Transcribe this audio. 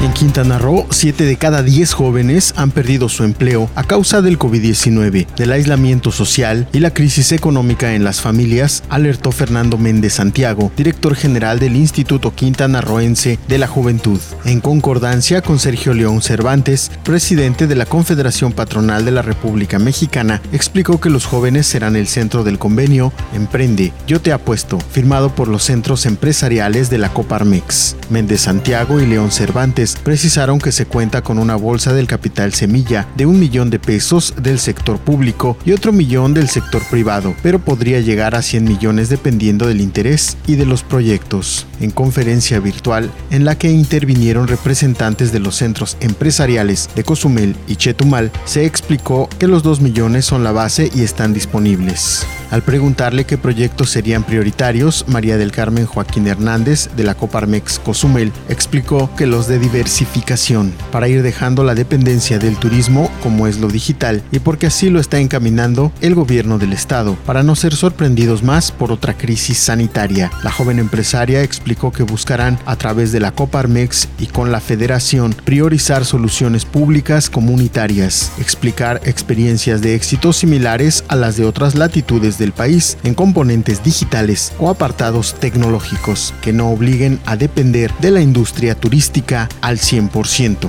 En Quintana Roo, 7 de cada 10 jóvenes han perdido su empleo a causa del COVID-19, del aislamiento social y la crisis económica en las familias, alertó Fernando Méndez Santiago, director general del Instituto Quintanarroense de la Juventud. En concordancia con Sergio León Cervantes, presidente de la Confederación Patronal de la República Mexicana, explicó que los jóvenes serán el centro del convenio Emprende, Yo Te Apuesto, firmado por los centros empresariales de la Coparmex. Méndez Santiago y León Cervantes precisaron que se cuenta con una bolsa del capital semilla de un millón de pesos del sector público y otro millón del sector privado, pero podría llegar a 100 millones dependiendo del interés y de los proyectos. En conferencia virtual en la que intervinieron representantes de los centros empresariales de Cozumel y Chetumal, se explicó que los 2 millones son la base y están disponibles. Al preguntarle qué proyectos serían prioritarios, María del Carmen Joaquín Hernández de la Coparmex Cozumel explicó que los de diversificación para ir dejando la dependencia del turismo como es lo digital y porque así lo está encaminando el gobierno del estado para no ser sorprendidos más por otra crisis sanitaria. La joven empresaria explicó que buscarán a través de la Coparmex y con la federación priorizar soluciones públicas comunitarias, explicar experiencias de éxito similares a las de otras latitudes del país en componentes digitales o apartados tecnológicos que no obliguen a depender de la industria turística al 100%.